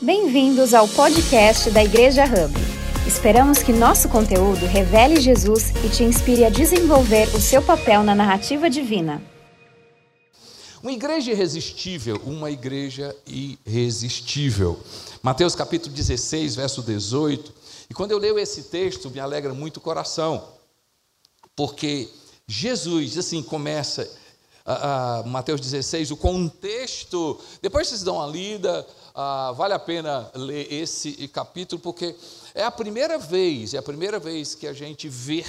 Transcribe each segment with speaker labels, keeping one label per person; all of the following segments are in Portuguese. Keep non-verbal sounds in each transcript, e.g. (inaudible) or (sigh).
Speaker 1: Bem-vindos ao podcast da Igreja Hub. Esperamos que nosso conteúdo revele Jesus e te inspire a desenvolver o seu papel na narrativa divina.
Speaker 2: Uma igreja irresistível, uma igreja irresistível. Mateus capítulo 16, verso 18. E quando eu leio esse texto, me alegra muito o coração, porque Jesus, assim, começa uh, uh, Mateus 16, o contexto, depois vocês dão uma lida, uh, vale a pena ler esse capítulo, porque é a primeira vez, é a primeira vez que a gente vê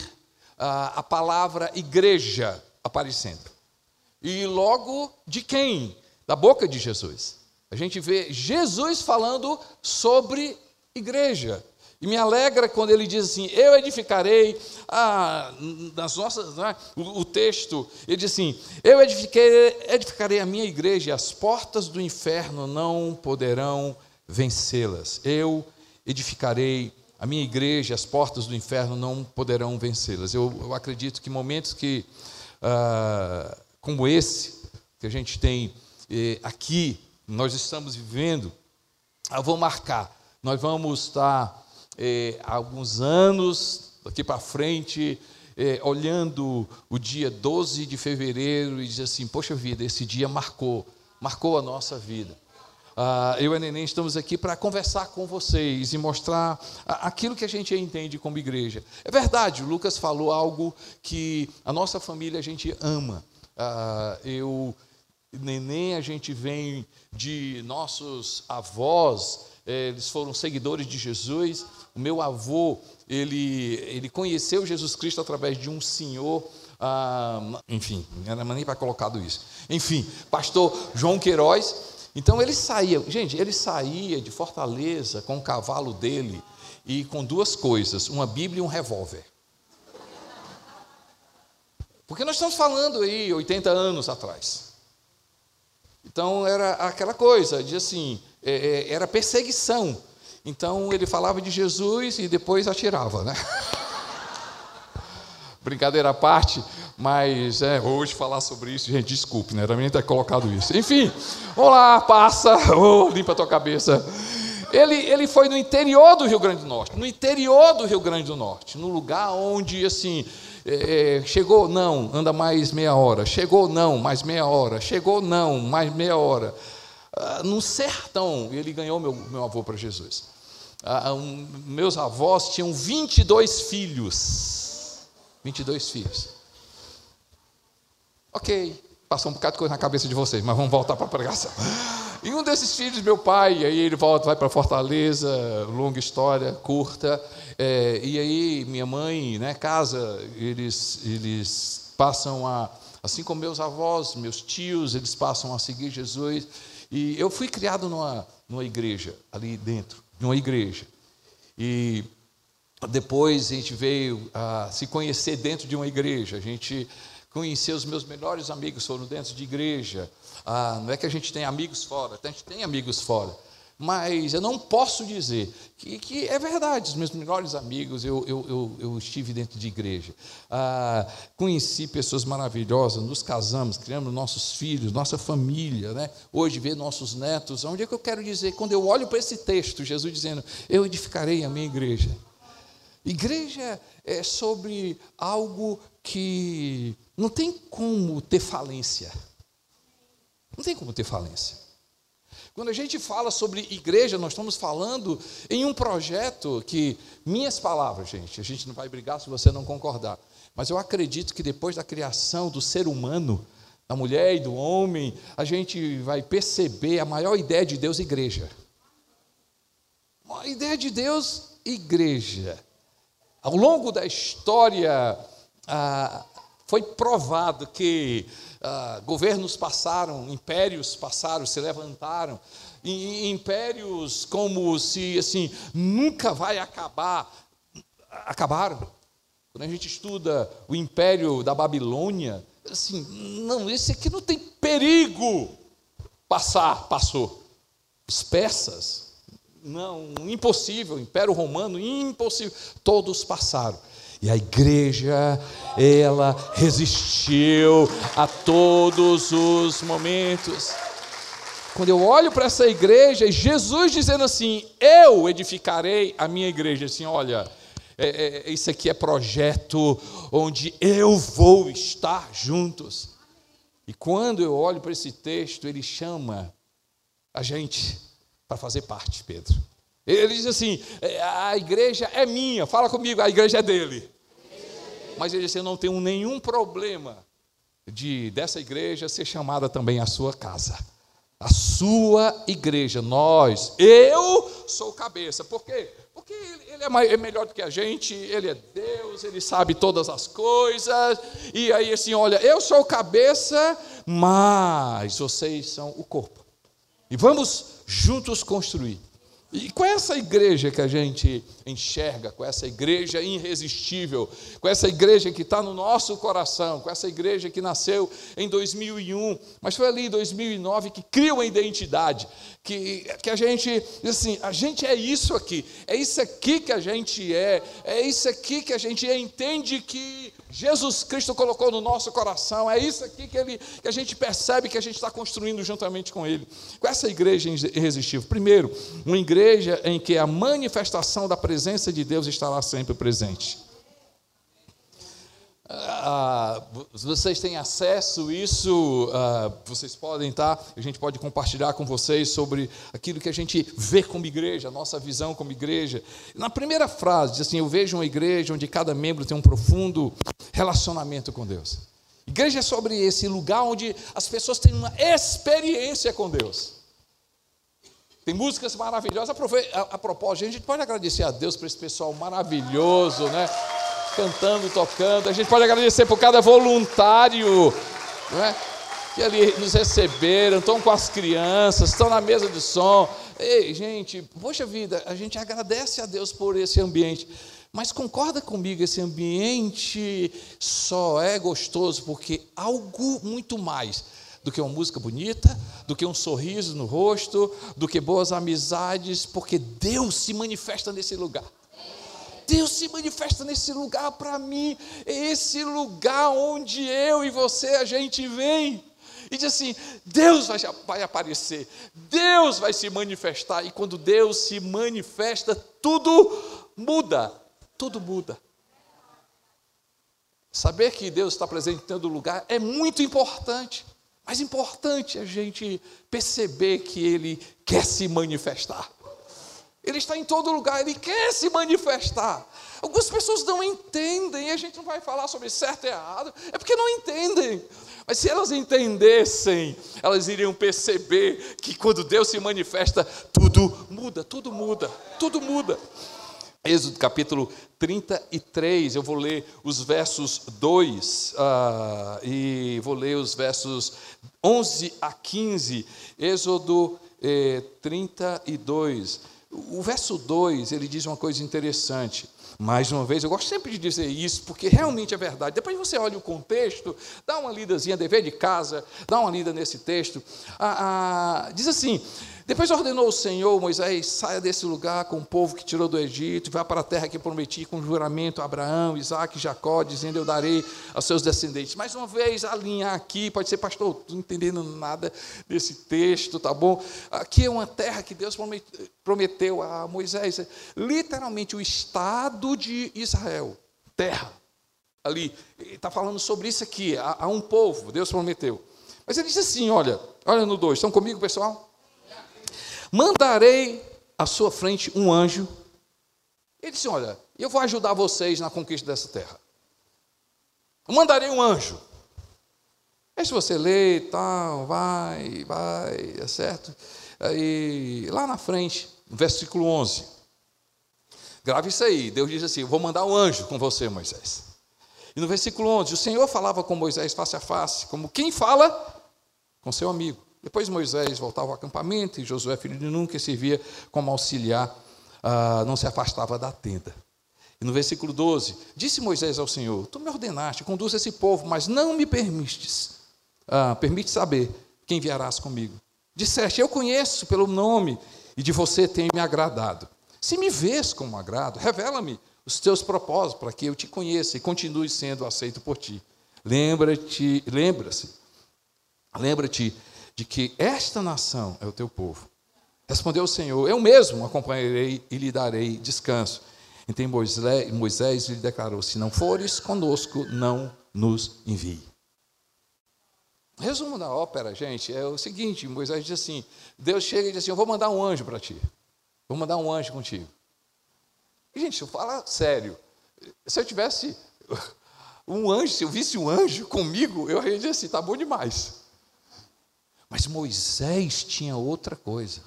Speaker 2: a palavra igreja aparecendo. E logo de quem? Da boca de Jesus. A gente vê Jesus falando sobre igreja. E me alegra quando ele diz assim: Eu edificarei ah, nas nossas. É? O, o, texto, ele diz assim: Eu edificarei, edificarei a minha igreja e as portas do inferno não poderão vencê-las. Eu edificarei a minha igreja, as portas do inferno não poderão vencê-las. Eu, eu, acredito que momentos que, ah, como esse, que a gente tem eh, aqui, nós estamos vivendo, vão marcar. Nós vamos estar eh, alguns anos, daqui para frente, eh, olhando o dia 12 de fevereiro e dizer assim: Poxa vida, esse dia marcou, marcou a nossa vida. Ah, eu e a Neném estamos aqui para conversar com vocês e mostrar aquilo que a gente entende como igreja. É verdade, o Lucas falou algo que a nossa família a gente ama. Ah, eu, Neném, a gente vem de nossos avós, eh, eles foram seguidores de Jesus. Meu avô, ele, ele conheceu Jesus Cristo através de um senhor, ah, enfim, não era nem para colocado isso. Enfim, pastor João Queiroz. Então ele saía, gente, ele saía de Fortaleza com o cavalo dele e com duas coisas, uma Bíblia e um revólver. Porque nós estamos falando aí 80 anos atrás. Então era aquela coisa de assim, é, é, era perseguição. Então ele falava de Jesus e depois atirava, né? (laughs) Brincadeira à parte, mas é, hoje falar sobre isso, gente, desculpe, né? Era nem ter colocado isso. Enfim, vamos lá, passa, (laughs) oh, limpa a tua cabeça. Ele, ele foi no interior do Rio Grande do Norte, no interior do Rio Grande do Norte, no lugar onde, assim, é, é chegou, não, anda mais meia hora, chegou, não, mais meia hora, chegou, não, mais meia hora. Ah, no sertão, ele ganhou meu, meu avô para Jesus. Ah, um, meus avós tinham 22 filhos. 22 filhos. Ok, passou um bocado de coisa na cabeça de vocês, mas vamos voltar para a pregação. E um desses filhos, meu pai, aí ele volta, vai para Fortaleza, longa história, curta. É, e aí minha mãe, né, casa, eles, eles passam a, assim como meus avós, meus tios, eles passam a seguir Jesus. E eu fui criado numa, numa igreja, ali dentro, numa igreja. E depois a gente veio a se conhecer dentro de uma igreja. A gente conheceu os meus melhores amigos, foram dentro de igreja. Ah, não é que a gente tem amigos fora, a gente tem amigos fora. Mas eu não posso dizer que, que é verdade, os meus melhores amigos, eu, eu, eu, eu estive dentro de igreja. Ah, conheci pessoas maravilhosas, nos casamos, criamos nossos filhos, nossa família. Né? Hoje, ver nossos netos. Onde é que eu quero dizer? Quando eu olho para esse texto, Jesus dizendo: Eu edificarei a minha igreja. Igreja é sobre algo que não tem como ter falência. Não tem como ter falência. Quando a gente fala sobre igreja, nós estamos falando em um projeto que, minhas palavras, gente, a gente não vai brigar se você não concordar, mas eu acredito que depois da criação do ser humano, da mulher e do homem, a gente vai perceber a maior ideia de Deus, igreja. A ideia de Deus, igreja. Ao longo da história, ah, foi provado que ah, governos passaram, impérios passaram, se levantaram, e, e impérios como se assim nunca vai acabar, acabaram. Quando a gente estuda o império da Babilônia, assim, não, esse aqui não tem perigo passar, passou. Os persas, não, impossível, Império Romano, impossível, todos passaram. E a igreja, ela resistiu a todos os momentos. quando eu olho para essa igreja, Jesus dizendo assim: Eu edificarei a minha igreja. Assim, olha, é, é, isso aqui é projeto onde eu vou estar juntos. E quando eu olho para esse texto, ele chama a gente para fazer parte, Pedro. Ele diz assim: é, a igreja é minha, fala comigo, a igreja é dele. Mas ele disse: eu não tenho nenhum problema de dessa igreja ser chamada também a sua casa. A sua igreja, nós, eu sou cabeça. Por quê? Porque ele é, é melhor do que a gente, ele é Deus, ele sabe todas as coisas. E aí, assim, olha, eu sou cabeça, mas vocês são o corpo. E vamos juntos construir. E com essa igreja que a gente enxerga, com essa igreja irresistível, com essa igreja que está no nosso coração, com essa igreja que nasceu em 2001, mas foi ali em 2009 que cria uma identidade, que, que a gente diz assim: a gente é isso aqui, é isso aqui que a gente é, é isso aqui que a gente entende que Jesus Cristo colocou no nosso coração, é isso aqui que, ele, que a gente percebe que a gente está construindo juntamente com Ele. Com essa igreja irresistível. Primeiro, uma igreja em que a manifestação da presença de Deus estará sempre presente. Ah, vocês têm acesso isso, ah, vocês podem estar, tá? a gente pode compartilhar com vocês sobre aquilo que a gente vê como igreja, a nossa visão como igreja. Na primeira frase, diz assim: Eu vejo uma igreja onde cada membro tem um profundo relacionamento com Deus. Igreja é sobre esse lugar onde as pessoas têm uma experiência com Deus. Tem músicas maravilhosas. A propósito, a gente pode agradecer a Deus por esse pessoal maravilhoso, né? Cantando, tocando. A gente pode agradecer por cada voluntário né, que ali nos receberam, estão com as crianças, estão na mesa de som. Ei, gente, poxa vida, a gente agradece a Deus por esse ambiente. Mas concorda comigo, esse ambiente só é gostoso porque algo muito mais do que uma música bonita, do que um sorriso no rosto, do que boas amizades, porque Deus se manifesta nesse lugar. Deus se manifesta nesse lugar para mim, é esse lugar onde eu e você a gente vem. E diz assim: Deus vai, vai aparecer, Deus vai se manifestar, e quando Deus se manifesta, tudo muda, tudo muda. Saber que Deus está presente em todo lugar é muito importante, mas importante a gente perceber que Ele quer se manifestar. Ele está em todo lugar, ele quer se manifestar. Algumas pessoas não entendem, e a gente não vai falar sobre certo e errado, é porque não entendem. Mas se elas entendessem, elas iriam perceber que quando Deus se manifesta, tudo muda, tudo muda, tudo muda. Êxodo capítulo 33, eu vou ler os versos 2 uh, ah, e vou ler os versos 11 a 15. Êxodo eh, 32. O verso 2, ele diz uma coisa interessante. Mais uma vez, eu gosto sempre de dizer isso, porque realmente é verdade. Depois você olha o contexto, dá uma lidazinha, dever de casa, dá uma lida nesse texto. Ah, ah, diz assim: depois ordenou o Senhor, Moisés, saia desse lugar com o povo que tirou do Egito, vá para a terra que prometi com juramento a Abraão, Isaac e Jacó, dizendo, eu darei aos seus descendentes. Mais uma vez, alinhar aqui, pode ser, pastor, estou entendendo nada desse texto, tá bom? Aqui é uma terra que Deus prometeu a Moisés, literalmente o estado de Israel, terra. Ali, está falando sobre isso aqui, a um povo, Deus prometeu. Mas ele diz assim: olha, olha no 2, estão comigo, pessoal? Mandarei à sua frente um anjo. Ele disse: Olha, eu vou ajudar vocês na conquista dessa terra. mandarei um anjo. Aí se você lê tal, vai, vai, é certo? Aí, lá na frente, versículo 11. Grave isso aí. Deus diz assim: Vou mandar um anjo com você, Moisés. E no versículo 11, o Senhor falava com Moisés face a face, como quem fala com seu amigo. Depois Moisés voltava ao acampamento e Josué, filho de Nun, que servia como auxiliar, ah, não se afastava da tenda. E no versículo 12, disse Moisés ao Senhor: Tu me ordenaste, conduz esse povo, mas não me permites, ah, permite saber quem enviarás comigo. Disseste: Eu conheço pelo nome e de você tenho me agradado. Se me vês como agrado, revela-me os teus propósitos para que eu te conheça e continue sendo aceito por ti. Lembra-te, lembra-se, lembra-te de que esta nação é o teu povo. Respondeu o Senhor: Eu mesmo acompanharei e lhe darei descanso. Então Moisés lhe declarou: Se não fores conosco, não nos envie. Resumo da ópera, gente, é o seguinte: Moisés diz assim: Deus chega e diz assim: Eu vou mandar um anjo para ti. Vou mandar um anjo contigo. Gente, eu falo sério. Se eu tivesse (laughs) um anjo, se eu visse um anjo comigo, eu ia dizer assim: tá bom demais. Mas Moisés tinha outra coisa.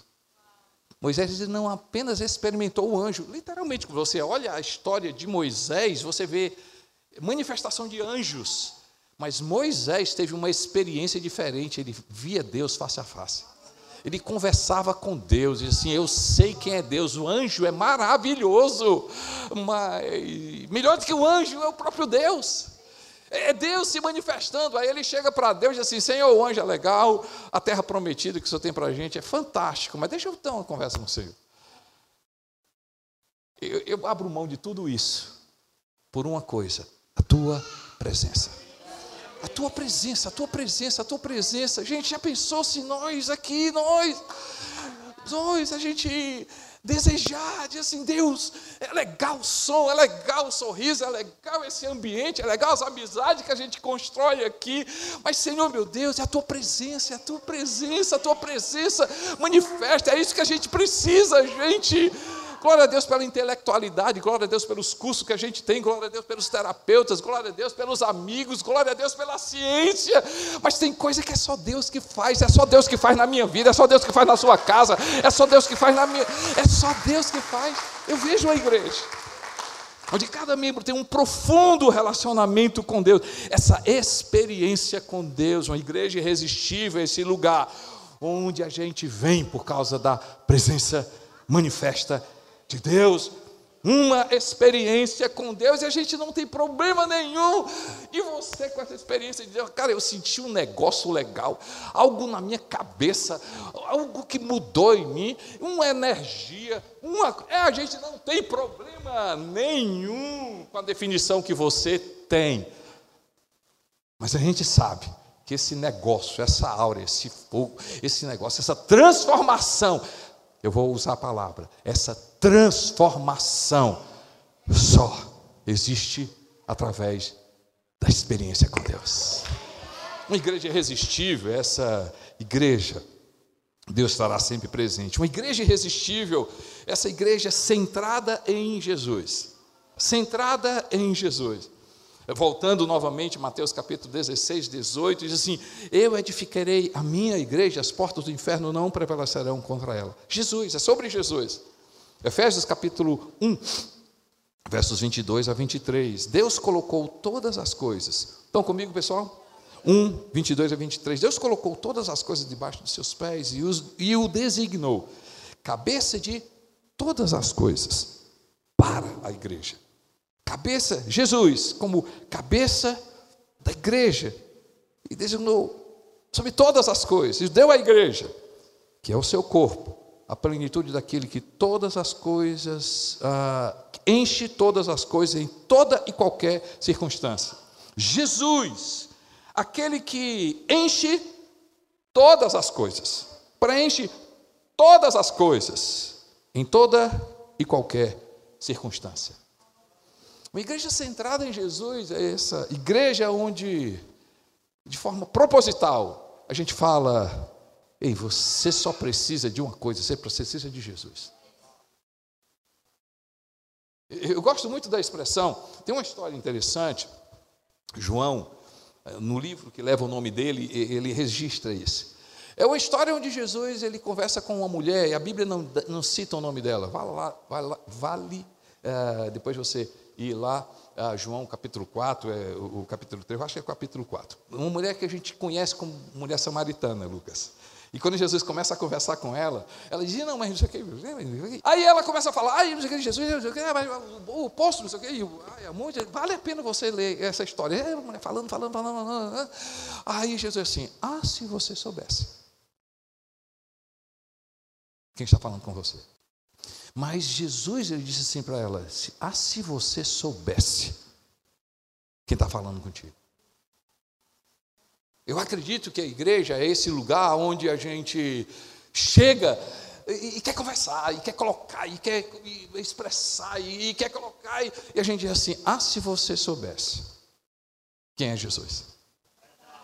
Speaker 2: Moisés não apenas experimentou o anjo, literalmente, quando você olha a história de Moisés, você vê manifestação de anjos. Mas Moisés teve uma experiência diferente, ele via Deus face a face. Ele conversava com Deus, e assim, eu sei quem é Deus, o anjo é maravilhoso, mas melhor do que o anjo é o próprio Deus. É Deus se manifestando. Aí ele chega para Deus e diz assim: Senhor, o anjo é legal, a terra prometida que o Senhor tem para a gente é fantástico, mas deixa eu ter uma conversa com o Senhor. Eu, eu abro mão de tudo isso por uma coisa: a tua presença. A tua presença, a tua presença, a tua presença. Gente, já pensou se nós aqui, nós, nós, a gente desejar, dizer assim, Deus, é legal o som, é legal o sorriso, é legal esse ambiente, é legal as amizades que a gente constrói aqui, mas Senhor meu Deus, é a tua presença, é a tua presença, a tua presença manifesta, é isso que a gente precisa, gente. Glória a Deus pela intelectualidade, glória a Deus pelos cursos que a gente tem, glória a Deus pelos terapeutas, glória a Deus pelos amigos, glória a Deus pela ciência. Mas tem coisa que é só Deus que faz, é só Deus que faz na minha vida, é só Deus que faz na sua casa, é só Deus que faz na minha. É só Deus que faz. Eu vejo a igreja onde cada membro tem um profundo relacionamento com Deus, essa experiência com Deus, uma igreja irresistível, esse lugar onde a gente vem por causa da presença manifesta de Deus, uma experiência com Deus e a gente não tem problema nenhum. E você com essa experiência de Deus, cara, eu senti um negócio legal, algo na minha cabeça, algo que mudou em mim, uma energia, uma, é, a gente não tem problema nenhum com a definição que você tem. Mas a gente sabe que esse negócio, essa aura, esse fogo, esse negócio, essa transformação eu vou usar a palavra, essa transformação só existe através da experiência com Deus. Uma igreja irresistível, essa igreja, Deus estará sempre presente. Uma igreja irresistível, essa igreja centrada em Jesus. Centrada em Jesus. Voltando novamente, Mateus capítulo 16, 18, diz assim: Eu edificarei a minha igreja, as portas do inferno não prevalecerão contra ela. Jesus, é sobre Jesus. Efésios capítulo 1, versos 22 a 23. Deus colocou todas as coisas. Estão comigo, pessoal? 1, 22 a 23. Deus colocou todas as coisas debaixo dos seus pés e, os, e o designou cabeça de todas as coisas para a igreja cabeça, Jesus, como cabeça da igreja, e designou sobre todas as coisas, e deu à igreja, que é o seu corpo, a plenitude daquele que todas as coisas, ah, enche todas as coisas em toda e qualquer circunstância. Jesus, aquele que enche todas as coisas, preenche todas as coisas, em toda e qualquer circunstância. Uma igreja centrada em Jesus é essa igreja onde, de forma proposital, a gente fala: ei, você só precisa de uma coisa, você precisa de Jesus. Eu gosto muito da expressão, tem uma história interessante, João, no livro que leva o nome dele, ele registra isso. É uma história onde Jesus ele conversa com uma mulher e a Bíblia não, não cita o nome dela. Vale, lá, vale, vale uh, depois você ir lá, a João capítulo 4, é, o, o capítulo 3, eu acho que é o capítulo 4. Uma mulher que a gente conhece como mulher samaritana, Lucas. E quando Jesus começa a conversar com ela, ela diz, não, mas não sei o que. Aí ela começa a falar, ai, não sei o que, Jesus, não sei o que, mas o posto, não sei o que, ai, vale a pena você ler essa história. É, mulher falando, falando, falando, falando. Aí Jesus assim, ah, se você soubesse. Quem está falando com você? Mas Jesus ele disse assim para ela: Ah, se você soubesse quem está falando contigo. Eu acredito que a igreja é esse lugar onde a gente chega e, e quer conversar, e quer colocar, e quer expressar, e, e quer colocar, e, e a gente diz assim: ah, se você soubesse quem é Jesus.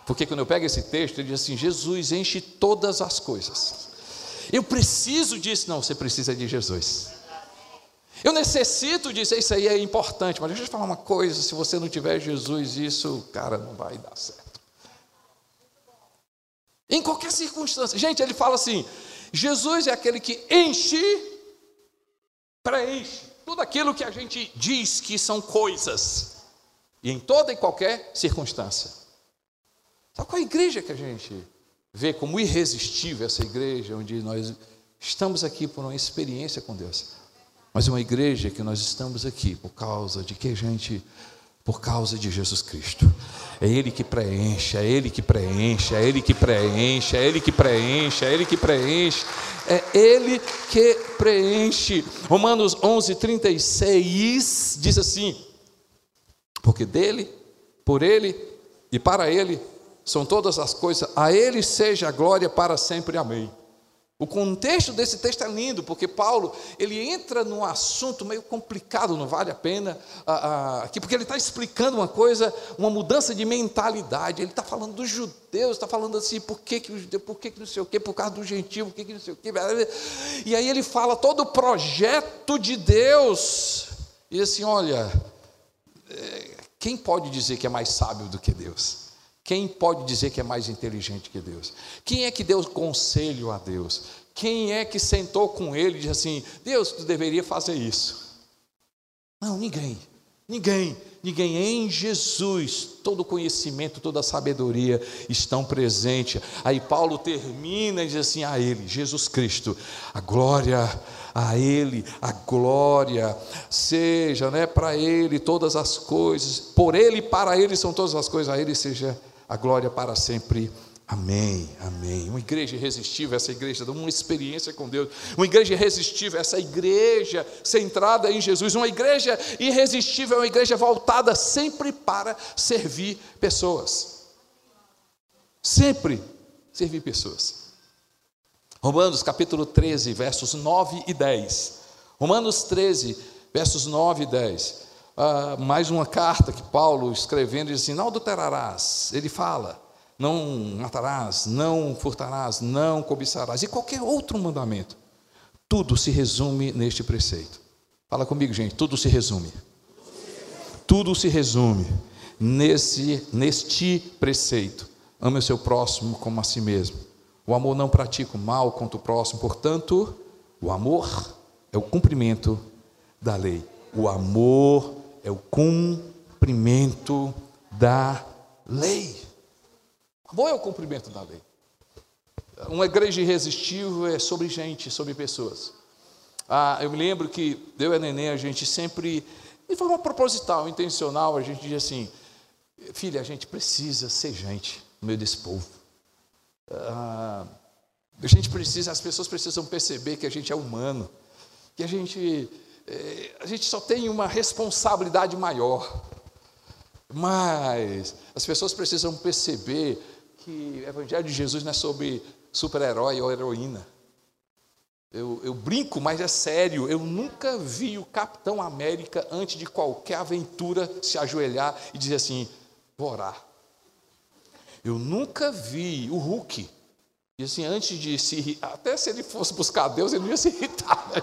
Speaker 2: Porque quando eu pego esse texto, ele diz assim: Jesus enche todas as coisas. Eu preciso disso. Não, você precisa de Jesus. Eu necessito disso, isso aí é importante, mas deixa eu te falar uma coisa: se você não tiver Jesus, isso, cara, não vai dar certo. Em qualquer circunstância. Gente, ele fala assim: Jesus é aquele que enche, preenche tudo aquilo que a gente diz que são coisas, e em toda e qualquer circunstância. Sabe qual é a igreja que a gente vê como irresistível essa igreja, onde nós estamos aqui por uma experiência com Deus? Mas uma igreja que nós estamos aqui por causa de que a gente por causa de Jesus Cristo. É Ele que preenche, é Ele que preenche, é Ele que preenche, é Ele que preenche, é Ele que preenche, é Ele que preenche. Romanos 11, 36 diz assim: Porque dele, por Ele e para Ele são todas as coisas, a Ele seja a glória para sempre. Amém. O contexto desse texto é lindo, porque Paulo ele entra num assunto meio complicado, não vale a pena ah, ah, aqui, porque ele está explicando uma coisa, uma mudança de mentalidade. Ele está falando dos judeus, está falando assim, por que, que por que, que não sei o quê, por causa do gentil, por que, que não sei o quê. E aí ele fala todo o projeto de Deus. E assim, olha, eh, quem pode dizer que é mais sábio do que Deus? Quem pode dizer que é mais inteligente que Deus? Quem é que deu conselho a Deus? Quem é que sentou com ele e disse assim: Deus, tu deveria fazer isso? Não, ninguém. Ninguém, ninguém em Jesus, todo conhecimento, toda sabedoria estão presentes. Aí Paulo termina e diz assim: a Ele, Jesus Cristo, a glória a Ele, a glória, seja né, para Ele todas as coisas, por Ele e para Ele são todas as coisas, a Ele seja a glória para sempre. Amém, amém. Uma igreja irresistível, essa igreja dá uma experiência com Deus. Uma igreja irresistível, essa igreja centrada em Jesus. Uma igreja irresistível, é uma igreja voltada sempre para servir pessoas. Sempre servir pessoas. Romanos capítulo 13, versos 9 e 10. Romanos 13, versos 9 e 10 ah, mais uma carta que Paulo escrevendo diz assim: não adulterarás. Ele fala: não matarás, não furtarás, não cobiçarás, e qualquer outro mandamento. Tudo se resume neste preceito. Fala comigo, gente, tudo se resume. Tudo se resume nesse, neste preceito. Ame o seu próximo como a si mesmo. O amor não pratica o mal contra o próximo, portanto, o amor é o cumprimento da lei. O amor é o cumprimento da lei. Amor é o cumprimento da lei. Uma igreja irresistível é sobre gente, sobre pessoas. Ah, eu me lembro que eu e a Neném, a gente sempre, de forma proposital, intencional, a gente diz assim: filha, a gente precisa ser gente no meio desse povo. Ah, a gente precisa, as pessoas precisam perceber que a gente é humano, que a gente a gente só tem uma responsabilidade maior. Mas as pessoas precisam perceber que o Evangelho de Jesus não é sobre super-herói ou heroína. Eu, eu, brinco, mas é sério. Eu nunca vi o Capitão América, antes de qualquer aventura, se ajoelhar e dizer assim: vou orar. Eu nunca vi o Hulk. E assim, antes de se até se ele fosse buscar Deus, ele não ia se irritar. Né,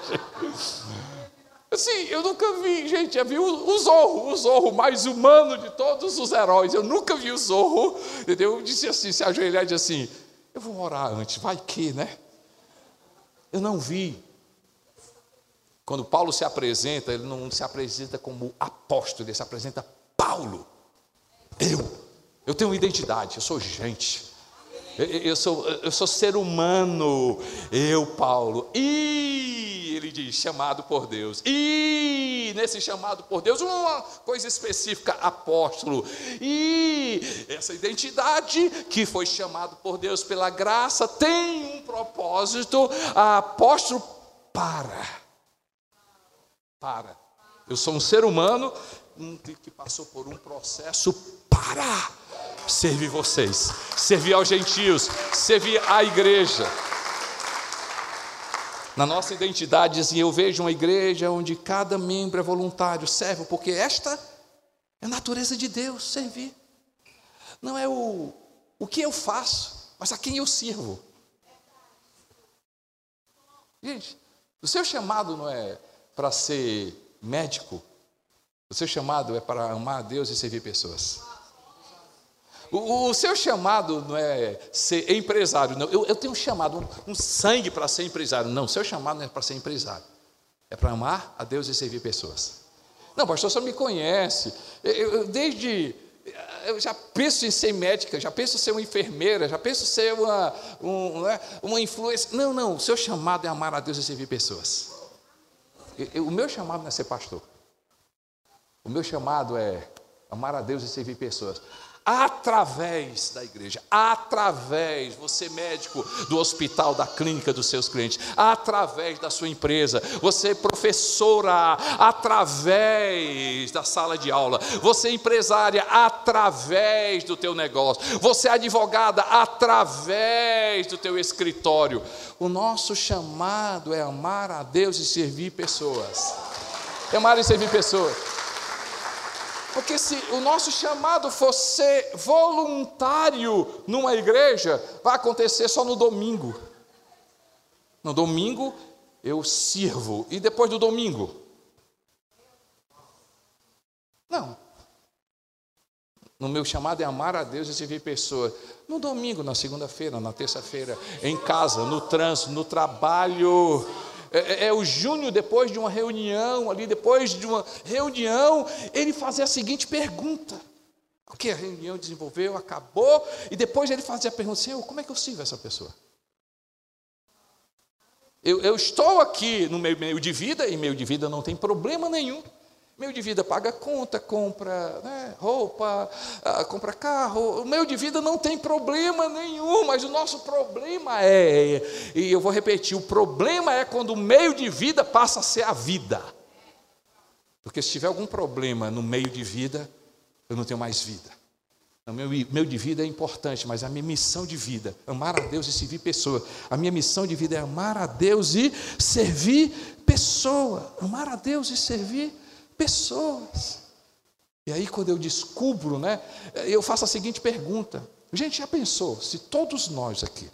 Speaker 2: Assim, eu nunca vi, gente, eu vi o, Zorro, o Zorro mais humano de todos os heróis. Eu nunca vi o Zorro, entendeu? Eu disse assim, se ajoelhar e disse assim, eu vou orar antes, vai que, né? Eu não vi. Quando Paulo se apresenta, ele não se apresenta como apóstolo, ele se apresenta Paulo. Eu, eu tenho identidade, eu sou gente. Eu, sou, eu sou ser humano, eu, Paulo. E ele diz: chamado por Deus. E nesse chamado por Deus, uma coisa específica, apóstolo. E essa identidade que foi chamado por Deus pela graça tem um propósito, apóstolo para. Para. Eu sou um ser humano que passou por um processo para servir vocês, servir aos gentios, servir à igreja. Na nossa identidade, assim, eu vejo uma igreja onde cada membro é voluntário, serve, porque esta é a natureza de Deus, servir. Não é o, o que eu faço, mas a quem eu sirvo. Gente, o seu chamado não é para ser médico, o seu chamado é para amar a Deus e servir pessoas. O, o, seu chamado não é ser empresário, não. Eu, eu tenho um chamado, um, um sangue para ser empresário. Não, o seu chamado não é para ser empresário. É para amar a Deus e servir pessoas. Não, pastor, você me conhece. Eu, eu, desde. Eu já penso em ser médica, já penso em ser uma enfermeira, já penso em ser uma, um, né, uma influência. Não, não, o seu chamado é amar a Deus e servir pessoas. o meu chamado não é ser pastor. O meu chamado é amar a Deus e servir pessoas através da igreja, através, você médico do hospital, da clínica dos seus clientes, através da sua empresa, você professora, através da sala de aula, você empresária, através do teu negócio, você advogada, através do teu escritório. O nosso chamado é amar a Deus e servir pessoas. amar e servir pessoas. Porque se o nosso chamado for ser voluntário numa igreja, vai acontecer só no domingo. No domingo eu sirvo. E depois do domingo? Não. No meu chamado é amar a Deus e servir pessoas. No domingo, na segunda-feira, na terça-feira, em casa, no trânsito, no trabalho é, é, é, o Júnior, depois de uma reunião ali, depois de uma reunião, ele fazia a seguinte pergunta. Porque a reunião desenvolveu, acabou, e depois ele fazia a pergunta: Senhor, como é que eu sirvo essa pessoa? Eu, eu estou aqui no meio, meio de vida, e meio de vida não tem problema nenhum. Meio de vida paga conta, compra né, roupa, ah, compra carro. O meio de vida não tem problema nenhum, mas o nosso problema é, e eu vou repetir: o problema é quando o meio de vida passa a ser a vida. Porque se tiver algum problema no meio de vida, eu não tenho mais vida. O meu meio de vida é importante, mas a minha missão de vida, amar a Deus e servir pessoas. A minha missão de vida é amar a Deus e servir pessoa. Amar a Deus e servir pessoas. E aí, quando eu descubro, né, eu faço a seguinte pergunta: gente, já pensou se todos nós aqui,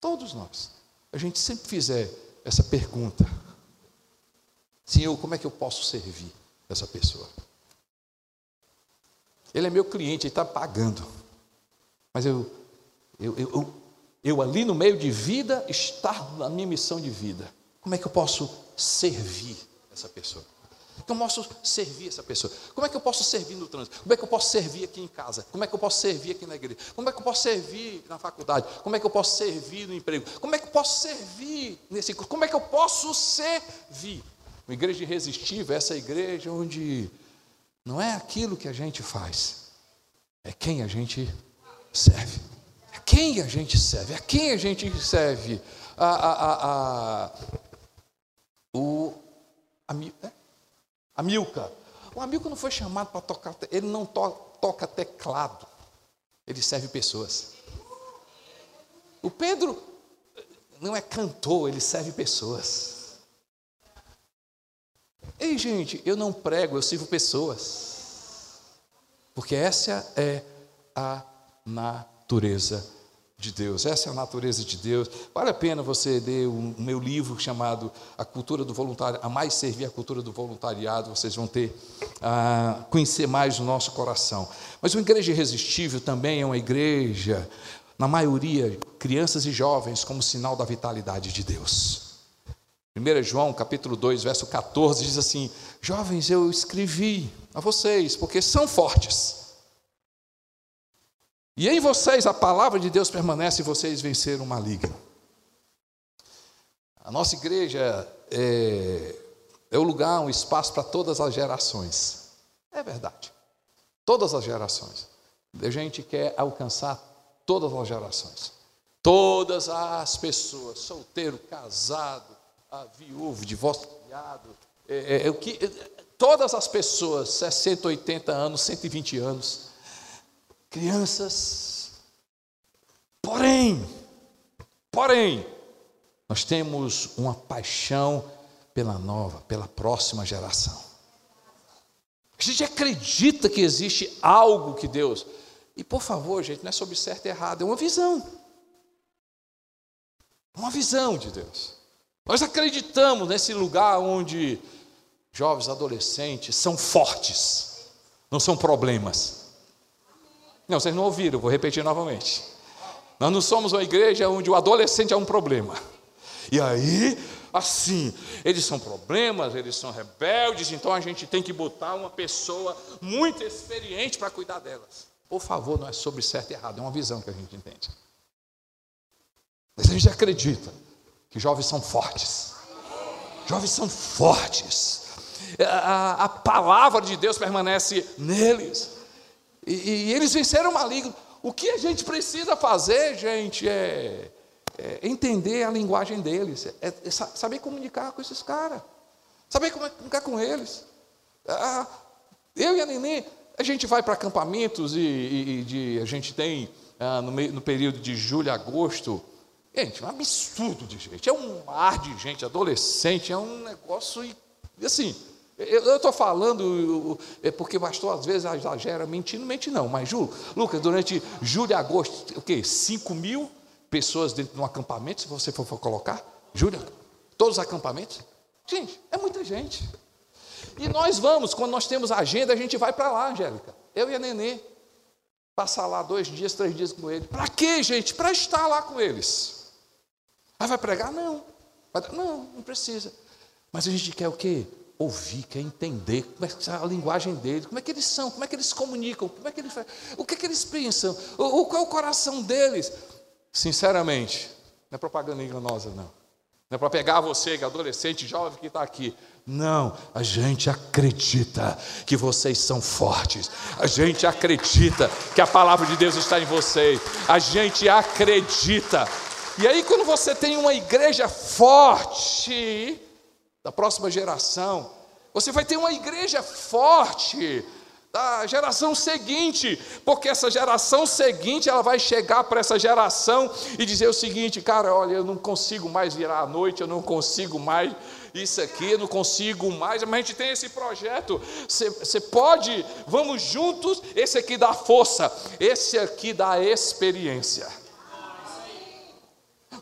Speaker 2: todos nós, a gente sempre fizer essa pergunta: Senhor, como é que eu posso servir essa pessoa? Ele é meu cliente, ele está pagando, mas eu, eu, eu, eu, eu ali no meio de vida, estar na minha missão de vida, como é que eu posso servir essa pessoa? Como eu posso servir essa pessoa? Como é que eu posso servir no trânsito? Como é que eu posso servir aqui em casa? Como é que eu posso servir aqui na igreja? Como é que eu posso servir na faculdade? Como é que eu posso servir no emprego? Como é que eu posso servir nesse curso? Como é que eu posso servir? Uma igreja irresistível é essa igreja onde não é aquilo que a gente faz, é quem a gente serve. É quem a gente serve, é quem a gente serve. A, a, a, a o, a, é? Amilca. O Amilca não foi chamado para tocar, ele não to, toca teclado, ele serve pessoas. O Pedro não é cantor, ele serve pessoas. Ei, gente, eu não prego, eu sirvo pessoas. Porque essa é a natureza de Deus. Essa é a natureza de Deus. Vale a pena você ler o meu livro chamado A Cultura do Voluntariado, a mais servir a cultura do voluntariado. Vocês vão ter a conhecer mais o nosso coração. Mas uma igreja irresistível também é uma igreja, na maioria, crianças e jovens, como sinal da vitalidade de Deus. 1 João capítulo 2, verso 14, diz assim: Jovens, eu escrevi a vocês, porque são fortes e em vocês a palavra de Deus permanece e vocês venceram o maligno. A nossa igreja é, é o lugar, um espaço para todas as gerações. É verdade. Todas as gerações. A gente quer alcançar todas as gerações. Todas as pessoas, solteiro, casado, viúvo, divorciado, é, é, é, o que, é, todas as pessoas, 60, 80 anos, 120 anos, crianças. Porém, porém, nós temos uma paixão pela nova, pela próxima geração. A gente acredita que existe algo que Deus. E por favor, gente, não é sobre certo e errado, é uma visão. Uma visão de Deus. Nós acreditamos nesse lugar onde jovens, adolescentes são fortes, não são problemas. Não, vocês não ouviram, vou repetir novamente. Nós não somos uma igreja onde o adolescente é um problema. E aí, assim, eles são problemas, eles são rebeldes, então a gente tem que botar uma pessoa muito experiente para cuidar delas. Por favor, não é sobre certo e errado, é uma visão que a gente entende. Mas a gente acredita que jovens são fortes. Jovens são fortes. A, a palavra de Deus permanece neles. E, e, eles venceram o maligno. O que a gente precisa fazer, gente, é, é entender a linguagem deles, é, é saber comunicar com esses caras, saber comunicar com eles. Ah, eu e a Nenê, a gente vai para acampamentos e, e, e de, a gente tem ah, no, meio, no período de julho a agosto Gente, um absurdo de gente. É um mar de gente, adolescente, é um negócio. E, assim, eu estou falando, é porque o pastor às vezes exagera, mentindo, mente não, mas Ju, Lucas, durante julho e agosto, o quê? 5 mil pessoas dentro de um acampamento, se você for, for colocar? Júlia? Todos os acampamentos? Gente, é muita gente. E nós vamos, quando nós temos agenda, a gente vai para lá, Angélica. Eu e a Nenê. Passar lá dois dias, três dias com ele. Para quê, gente? Para estar lá com eles. Ah, vai pregar? Não. Não, não precisa. Mas a gente quer o quê? Ouvir, quer entender como é a linguagem deles, como é que eles são, como é que eles comunicam, como é que eles o que é que eles pensam, o, qual é o coração deles. Sinceramente, não é propaganda enganosa, não. Não é para pegar você, que é adolescente, jovem que está aqui. Não, a gente acredita que vocês são fortes. A gente acredita que a palavra de Deus está em vocês. A gente acredita e aí, quando você tem uma igreja forte, da próxima geração, você vai ter uma igreja forte da geração seguinte, porque essa geração seguinte ela vai chegar para essa geração e dizer o seguinte, cara, olha, eu não consigo mais virar à noite, eu não consigo mais isso aqui, eu não consigo mais, mas a gente tem esse projeto. Você pode, vamos juntos, esse aqui dá força, esse aqui dá experiência.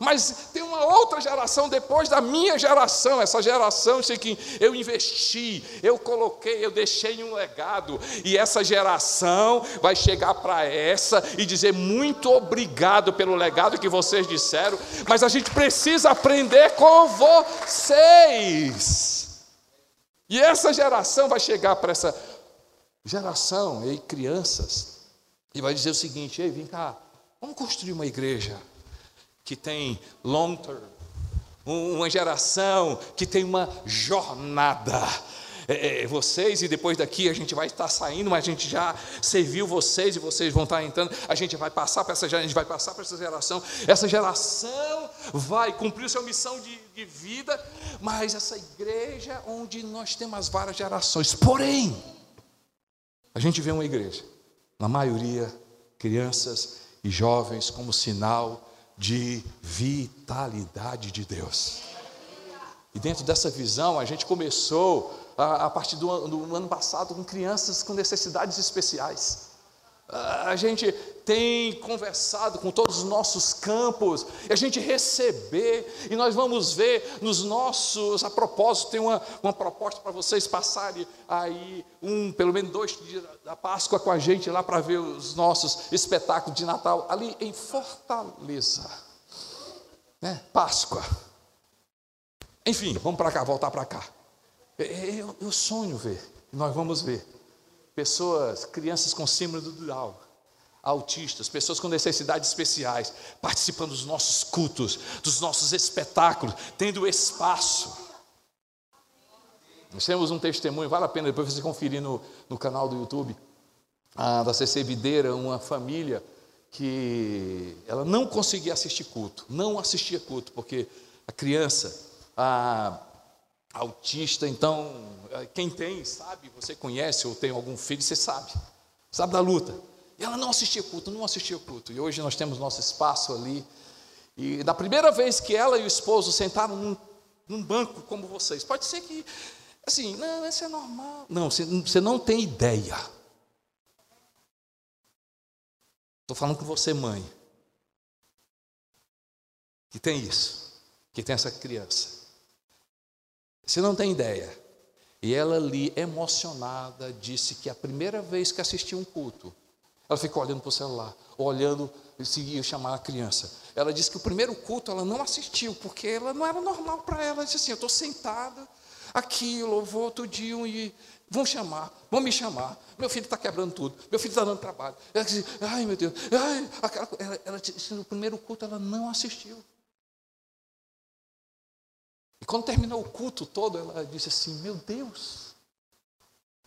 Speaker 2: Mas tem uma outra geração depois da minha geração, essa geração que eu investi, eu coloquei, eu deixei um legado, e essa geração vai chegar para essa e dizer muito obrigado pelo legado que vocês disseram, mas a gente precisa aprender com vocês. E essa geração vai chegar para essa geração, e crianças, e vai dizer o seguinte: ei, vem cá, vamos construir uma igreja que tem long term, uma geração que tem uma jornada. É, é, vocês, e depois daqui a gente vai estar saindo, mas a gente já serviu vocês e vocês vão estar entrando. A gente vai passar para essa geração, a gente vai passar para essa geração. Essa geração vai cumprir sua missão de, de vida, mas essa igreja onde nós temos várias gerações. Porém, a gente vê uma igreja, na maioria, crianças e jovens, como sinal de vitalidade de Deus. E dentro dessa visão, a gente começou a, a partir do, do ano passado com crianças com necessidades especiais. A gente tem conversado com todos os nossos campos, e a gente receber, e nós vamos ver nos nossos, a propósito, tem uma, uma proposta para vocês passarem aí, um, pelo menos dois dias da Páscoa com a gente lá para ver os nossos espetáculos de Natal, ali em Fortaleza. Né? Páscoa. Enfim, vamos para cá, voltar para cá. Eu, eu sonho ver, nós vamos ver pessoas, crianças com síndrome do Down, autistas, pessoas com necessidades especiais, participando dos nossos cultos, dos nossos espetáculos, tendo espaço. Nós temos um testemunho, vale a pena depois você conferir no, no canal do YouTube, a, da CC Videira, uma família que ela não conseguia assistir culto, não assistia culto, porque a criança, a, autista, então, eh, quem tem, sabe, você conhece ou tem algum filho, você sabe, sabe da luta. E ela não assistia culto, não assistia culto. E hoje nós temos nosso espaço ali. E da primeira vez que ela e o esposo sentaram num, num banco como vocês, pode ser que, assim, não, isso é normal. Não, você, você não tem ideia. Estou falando com você, mãe, que tem isso, que tem essa criança. Você não tem ideia. E ela ali, emocionada, disse que a primeira vez que assistiu um culto, ela ficou olhando para o celular, olhando se ia chamar a criança. Ela disse que o primeiro culto ela não assistiu, porque ela não era normal para ela. Ela disse assim: Eu estou sentada aqui, louvor outro dia e vão chamar, vão me chamar. Meu filho está quebrando tudo, meu filho está dando trabalho. Ela disse: Ai meu Deus, ai, ela, ela disse: No primeiro culto ela não assistiu. E quando terminou o culto todo, ela disse assim: Meu Deus,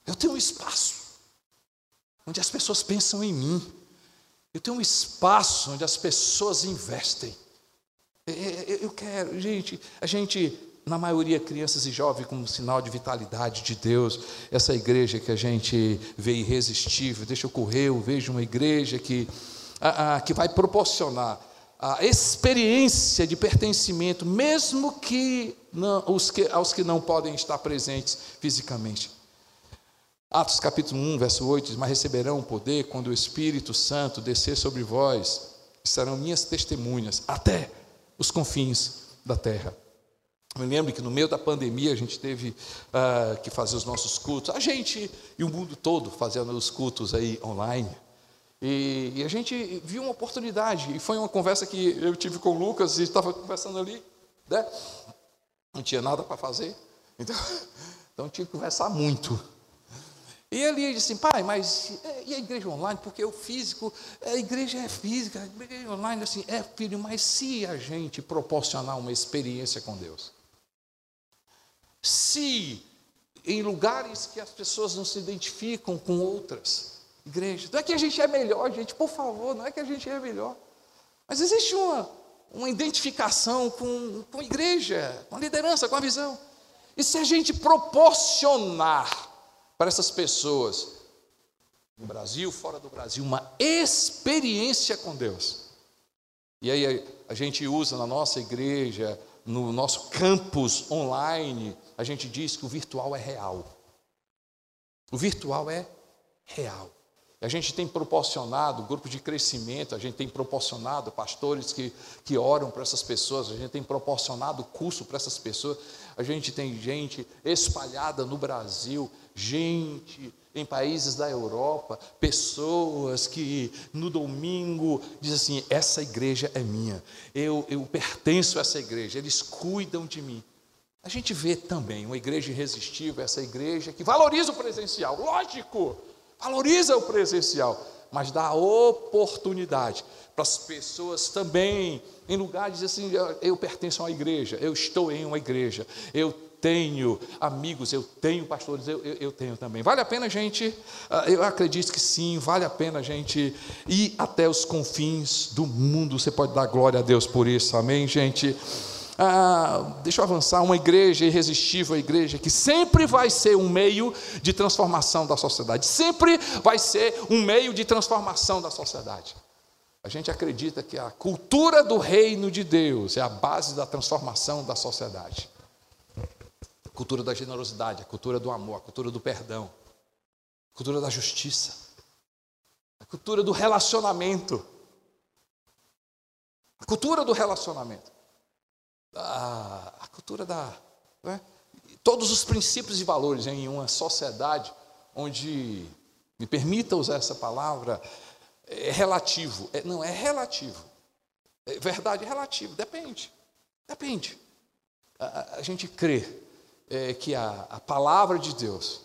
Speaker 2: eu tenho um espaço onde as pessoas pensam em mim. Eu tenho um espaço onde as pessoas investem. Eu quero, gente, a gente, na maioria, crianças e jovens, como sinal de vitalidade de Deus, essa igreja que a gente vê irresistível, deixa eu correr, eu vejo uma igreja que, a, a, que vai proporcionar a experiência de pertencimento, mesmo que, não, os que aos que não podem estar presentes fisicamente. Atos capítulo 1, verso 8 diz: Mas receberão poder quando o Espírito Santo descer sobre vós, e serão minhas testemunhas até os confins da terra. Me lembro que no meio da pandemia a gente teve uh, que fazer os nossos cultos, a gente e o mundo todo fazendo os cultos aí online. E, e, a gente viu uma oportunidade, e foi uma conversa que eu tive com o Lucas, e estava conversando ali, né? não tinha nada para fazer, (laughs) então, então tinha que conversar muito. E ele disse assim, pai, mas e a igreja online? Porque o físico, a igreja é física, a igreja online assim, é filho, mas se a gente proporcionar uma experiência com Deus, se em lugares que as pessoas não se identificam com outras, igreja. Não é que a gente é melhor, gente, por favor, não é que a gente é melhor. Mas existe uma, uma identificação com, com a igreja, com a liderança, com a visão. E se a gente proporcionar para essas pessoas, no Brasil, fora do Brasil, uma experiência com Deus. E aí a gente usa na nossa igreja, no nosso campus online, a gente diz que o virtual é real. O virtual é real. A gente tem proporcionado grupo de crescimento, a gente tem proporcionado pastores que, que oram para essas pessoas, a gente tem proporcionado curso para essas pessoas, a gente tem gente espalhada no Brasil, gente em países da Europa, pessoas que no domingo dizem assim: essa igreja é minha, eu, eu pertenço a essa igreja, eles cuidam de mim. A gente vê também uma igreja irresistível, essa igreja que valoriza o presencial, lógico valoriza o presencial, mas dá oportunidade para as pessoas também, em lugar de dizer assim, eu pertenço a uma igreja, eu estou em uma igreja, eu tenho amigos, eu tenho pastores, eu, eu, eu, tenho também. Vale a pena gente, ah, eu acredito que sim, vale a pena gente ir até os confins do mundo. Você pode dar glória a Deus por isso, amém, gente? Ah, deixa eu avançar, uma igreja irresistível, a igreja que sempre vai ser um meio de transformação da sociedade, sempre vai ser um meio de transformação da sociedade. A gente acredita que a cultura do reino de Deus é a base da transformação da sociedade. A cultura da generosidade, a cultura do amor, a cultura do perdão, a cultura da justiça, a cultura do relacionamento. A cultura do relacionamento a, a cultura da. Né? Todos os princípios e valores em uma sociedade onde, me permita usar essa palavra, é relativo. É, não, é relativo. É verdade é relativo, depende. Depende. A, a gente crê é, que a, a palavra de Deus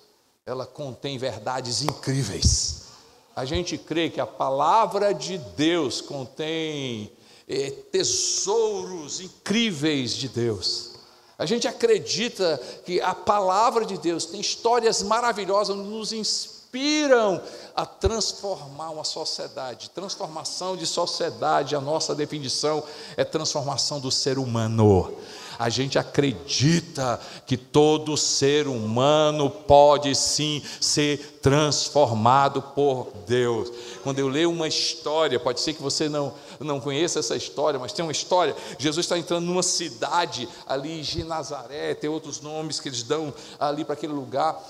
Speaker 2: ela contém verdades incríveis. A gente crê que a palavra de Deus contém é, tesouros incríveis de Deus. A gente acredita que a palavra de Deus tem histórias maravilhosas, nos inspiram a transformar uma sociedade. Transformação de sociedade, a nossa definição é transformação do ser humano. a gente acredita que todo ser humano pode sim ser transformado por Deus. Quando eu leio uma história, pode ser que você não, não conheça essa história, mas tem uma história: Jesus está entrando numa cidade ali de Nazaré, tem outros nomes que eles dão ali para aquele lugar.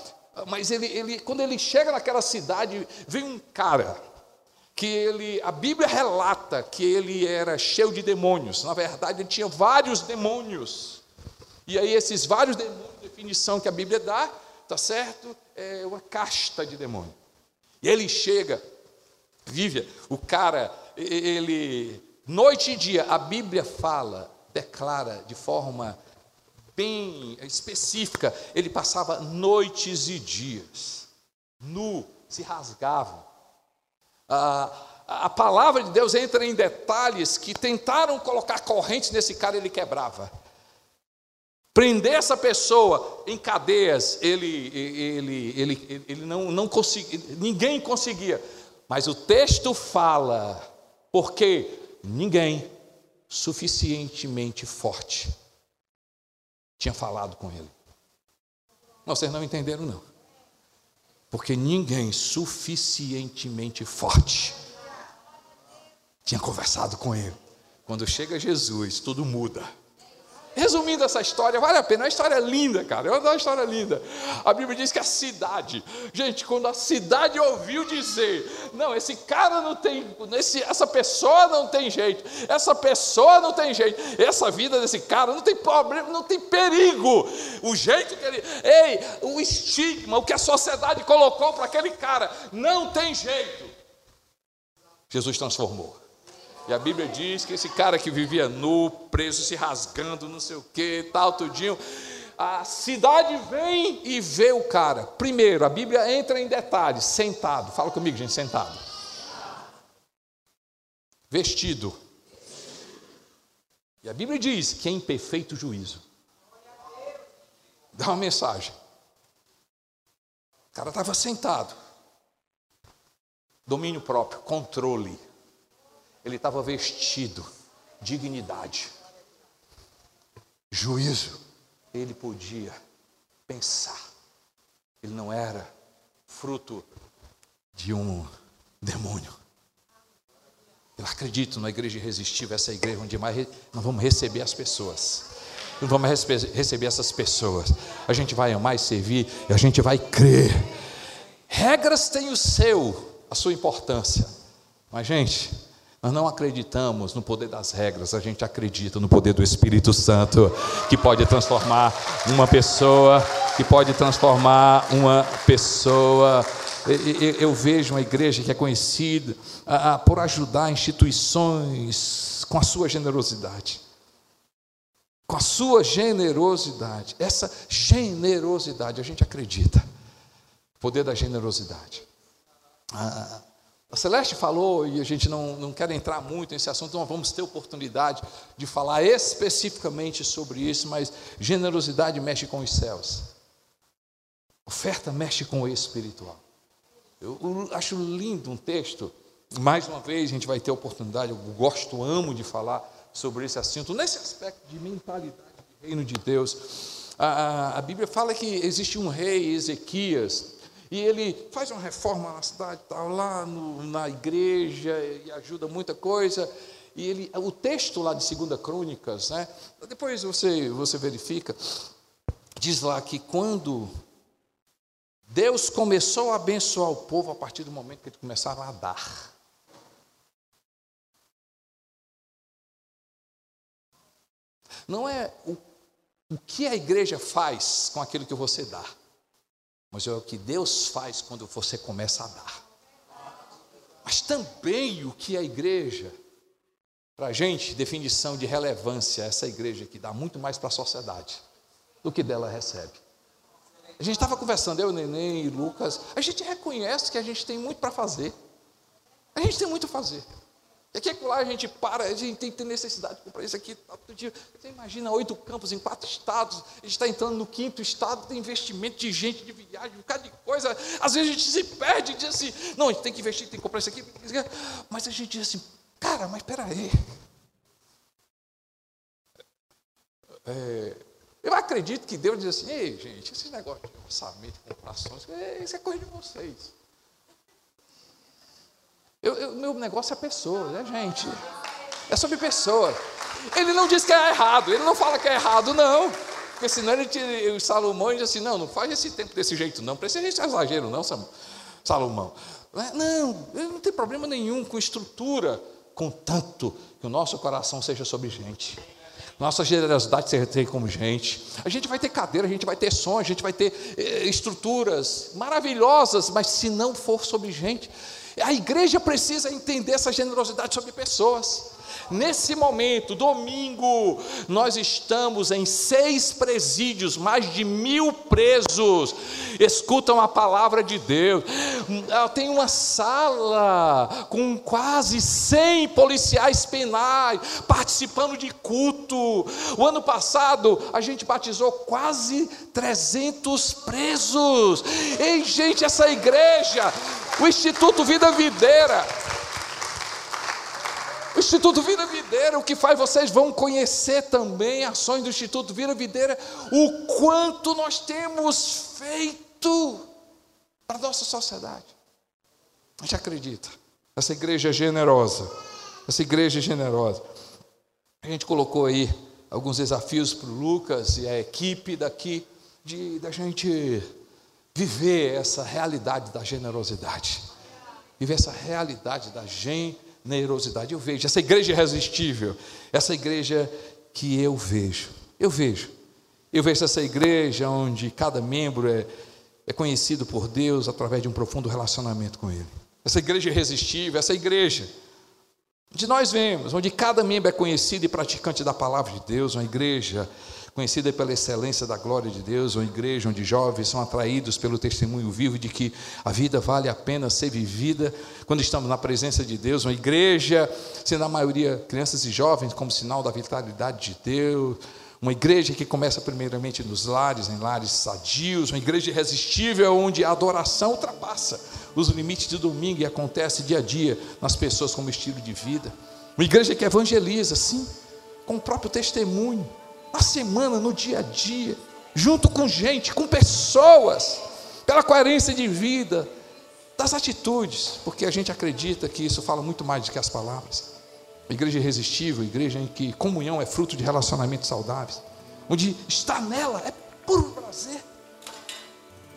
Speaker 2: Mas ele, ele, quando ele chega naquela cidade, vem um cara que ele, a Bíblia relata que ele era cheio de demônios. Na verdade, ele tinha vários demônios. E aí esses vários demônios, definição que a Bíblia dá, tá certo? É uma casta de demônio. E ele chega, vive, o cara, ele noite e dia, a Bíblia fala, declara de forma bem específica, ele passava noites e dias nu, se rasgava a, a palavra de Deus entra em detalhes que tentaram colocar correntes nesse cara, ele quebrava. Prender essa pessoa em cadeias, ele, ele, ele, ele não, não conseguia, ninguém conseguia. Mas o texto fala, porque ninguém suficientemente forte tinha falado com ele. Não, vocês não entenderam, não porque ninguém suficientemente forte tinha conversado com ele. Quando chega Jesus, tudo muda. Resumindo essa história, vale a pena, é uma história linda, cara, é uma história linda. A Bíblia diz que a cidade, gente, quando a cidade ouviu dizer, não, esse cara não tem, esse, essa pessoa não tem jeito, essa pessoa não tem jeito, essa vida desse cara não tem problema, não tem perigo. O jeito que ele, ei, o estigma, o que a sociedade colocou para aquele cara, não tem jeito. Jesus transformou. E a Bíblia diz que esse cara que vivia nu, preso, se rasgando, não sei o que, tal, tudinho. A cidade vem e vê o cara. Primeiro, a Bíblia entra em detalhes, sentado. Fala comigo, gente, sentado. Vestido. E a Bíblia diz que é em perfeito juízo. Dá uma mensagem. O cara estava sentado. Domínio próprio, controle ele estava vestido, dignidade, juízo. Ele podia pensar. Ele não era fruto de um demônio. Eu acredito na igreja irresistível, essa igreja onde mais nós vamos receber as pessoas. Não vamos receber essas pessoas. A gente vai amar e servir, e a gente vai crer. Regras têm o seu, a sua importância. Mas, gente, nós não acreditamos no poder das regras, a gente acredita no poder do Espírito Santo, que pode transformar uma pessoa, que pode transformar uma pessoa. Eu vejo uma igreja que é conhecida por ajudar instituições com a sua generosidade. Com a sua generosidade. Essa generosidade, a gente acredita. O poder da generosidade. Ah, a Celeste falou, e a gente não, não quer entrar muito nesse assunto, nós vamos ter oportunidade de falar especificamente sobre isso, mas generosidade mexe com os céus, oferta mexe com o espiritual. Eu, eu acho lindo um texto, mais uma vez a gente vai ter oportunidade, eu gosto, amo de falar sobre esse assunto, nesse aspecto de mentalidade de reino de Deus. A, a, a Bíblia fala que existe um rei, Ezequias, e ele faz uma reforma na cidade, tal, lá no, na igreja, e ajuda muita coisa. E ele, o texto lá de 2 Crônicas, né, depois você, você verifica, diz lá que quando Deus começou a abençoar o povo a partir do momento que eles começaram a dar. Não é o, o que a igreja faz com aquilo que você dá mas é o que Deus faz quando você começa a dar. Mas também o que a igreja, para a gente, definição de relevância, essa igreja que dá muito mais para a sociedade do que dela recebe. A gente estava conversando, eu, Neném e Lucas, a gente reconhece que a gente tem muito para fazer. A gente tem muito a fazer. E aqui lá a gente para, a gente tem que ter necessidade de comprar isso aqui todo dia. Você imagina oito campos em quatro estados, a gente está entrando no quinto estado, tem investimento de gente, de viagem, um bocado de coisa. Às vezes a gente se perde e diz assim, não, a gente tem que investir, tem que comprar isso aqui. Mas a gente diz assim, cara, mas espera aí. É, eu acredito que Deus diz assim, ei gente, esse negócio de orçamento, comprações, é, isso é coisa de vocês. Eu, eu, meu negócio é pessoa, é gente. É sobre pessoa. Ele não diz que é errado, ele não fala que é errado, não. Porque senão ele tira, o Salomão diz assim, não, não faz esse tempo desse jeito, não. Precisa esse exagero, não, Salomão. Não, não tem problema nenhum com estrutura, contanto que o nosso coração seja sobre gente. Nossa generosidade seja como gente. A gente vai ter cadeira, a gente vai ter som, a gente vai ter eh, estruturas maravilhosas, mas se não for sobre gente, a igreja precisa entender essa generosidade sobre pessoas. Nesse momento, domingo, nós estamos em seis presídios, mais de mil presos escutam a palavra de Deus. Tem uma sala com quase 100 policiais penais participando de culto. O ano passado, a gente batizou quase 300 presos. Ei, gente, essa igreja, o Instituto Vida Videira o Instituto Vida Videira, o que faz vocês vão conhecer também ações do Instituto Vida Videira, o quanto nós temos feito para a nossa sociedade. A gente acredita. Essa igreja é generosa. Essa igreja é generosa. A gente colocou aí alguns desafios para o Lucas e a equipe daqui de da gente viver essa realidade da generosidade. Viver essa realidade da generosidade. Eu vejo essa igreja irresistível, essa igreja que eu vejo. Eu vejo. Eu vejo essa igreja onde cada membro é, é conhecido por Deus através de um profundo relacionamento com Ele. Essa igreja irresistível, essa igreja onde nós vemos, onde cada membro é conhecido e praticante da palavra de Deus, uma igreja conhecida pela excelência da glória de Deus, uma igreja onde jovens são atraídos pelo testemunho vivo de que a vida vale a pena ser vivida. Quando estamos na presença de Deus, uma igreja, sendo a maioria crianças e jovens, como sinal da vitalidade de Deus, uma igreja que começa primeiramente nos lares, em lares sadios, uma igreja irresistível onde a adoração ultrapassa os limites de domingo e acontece dia a dia nas pessoas como estilo de vida. Uma igreja que evangeliza, sim, com o próprio testemunho, na semana, no dia a dia, junto com gente, com pessoas, pela coerência de vida, das atitudes, porque a gente acredita que isso fala muito mais do que as palavras. A igreja irresistível, a igreja em que comunhão é fruto de relacionamentos saudáveis, onde estar nela é puro prazer,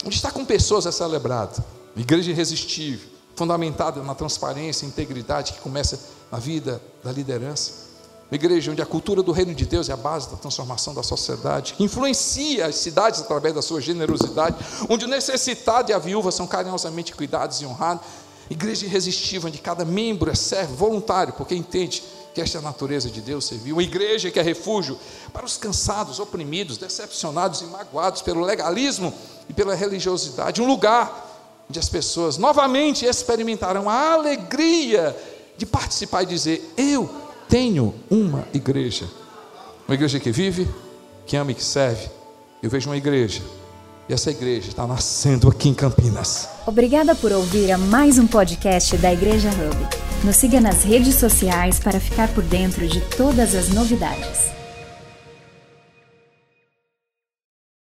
Speaker 2: onde estar com pessoas é celebrado. Uma igreja irresistível, fundamentada na transparência e integridade que começa na vida da liderança. Uma igreja onde a cultura do reino de Deus é a base da transformação da sociedade, que influencia as cidades através da sua generosidade, onde o necessitado e a viúva são carinhosamente cuidados e honrados. Igreja irresistível, onde cada membro é servo voluntário, porque entende que esta é a natureza de Deus serviu. Uma igreja que é refúgio para os cansados, oprimidos, decepcionados e magoados pelo legalismo e pela religiosidade. Um lugar onde as pessoas novamente experimentarão a alegria de participar e dizer: Eu tenho uma igreja. Uma igreja que vive, que ama e que serve. Eu vejo uma igreja. E essa igreja está nascendo aqui em Campinas.
Speaker 1: Obrigada por ouvir a mais um podcast da Igreja Hub. Nos siga nas redes sociais para ficar por dentro de todas as novidades.